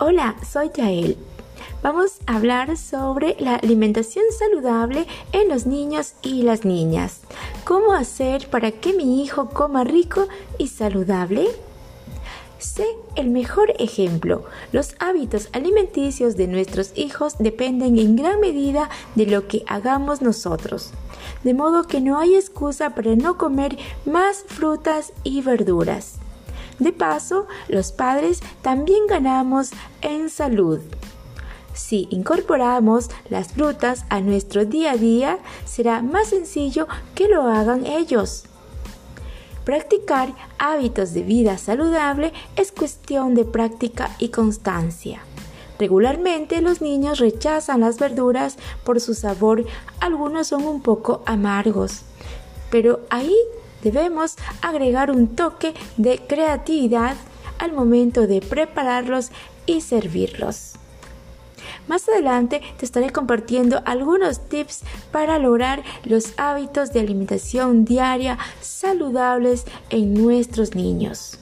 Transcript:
Hola, soy Yael. Vamos a hablar sobre la alimentación saludable en los niños y las niñas. ¿Cómo hacer para que mi hijo coma rico y saludable? Sé el mejor ejemplo. Los hábitos alimenticios de nuestros hijos dependen en gran medida de lo que hagamos nosotros. De modo que no hay excusa para no comer más frutas y verduras. De paso, los padres también ganamos en salud. Si incorporamos las frutas a nuestro día a día, será más sencillo que lo hagan ellos. Practicar hábitos de vida saludable es cuestión de práctica y constancia. Regularmente los niños rechazan las verduras por su sabor, algunos son un poco amargos, pero ahí debemos agregar un toque de creatividad al momento de prepararlos y servirlos. Más adelante te estaré compartiendo algunos tips para lograr los hábitos de alimentación diaria saludables en nuestros niños.